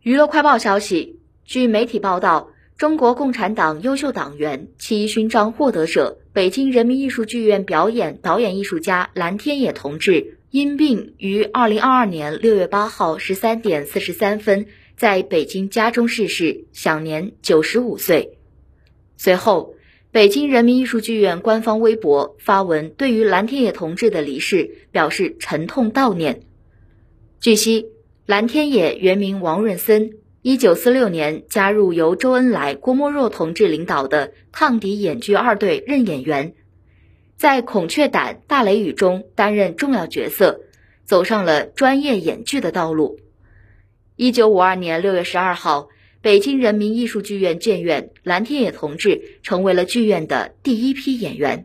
娱乐快报消息，据媒体报道，中国共产党优秀党员、七一勋章获得者、北京人民艺术剧院表演导演艺术家蓝天野同志因病于二零二二年六月八号十三点四十三分在北京家中逝世，享年九十五岁。随后，北京人民艺术剧院官方微博发文，对于蓝天野同志的离世表示沉痛悼念。据悉。蓝天野原名王润森，一九四六年加入由周恩来、郭沫若同志领导的抗敌演剧二队任演员，在《孔雀胆》《大雷雨》中担任重要角色，走上了专业演剧的道路。一九五二年六月十二号，北京人民艺术剧院建院，蓝天野同志成为了剧院的第一批演员。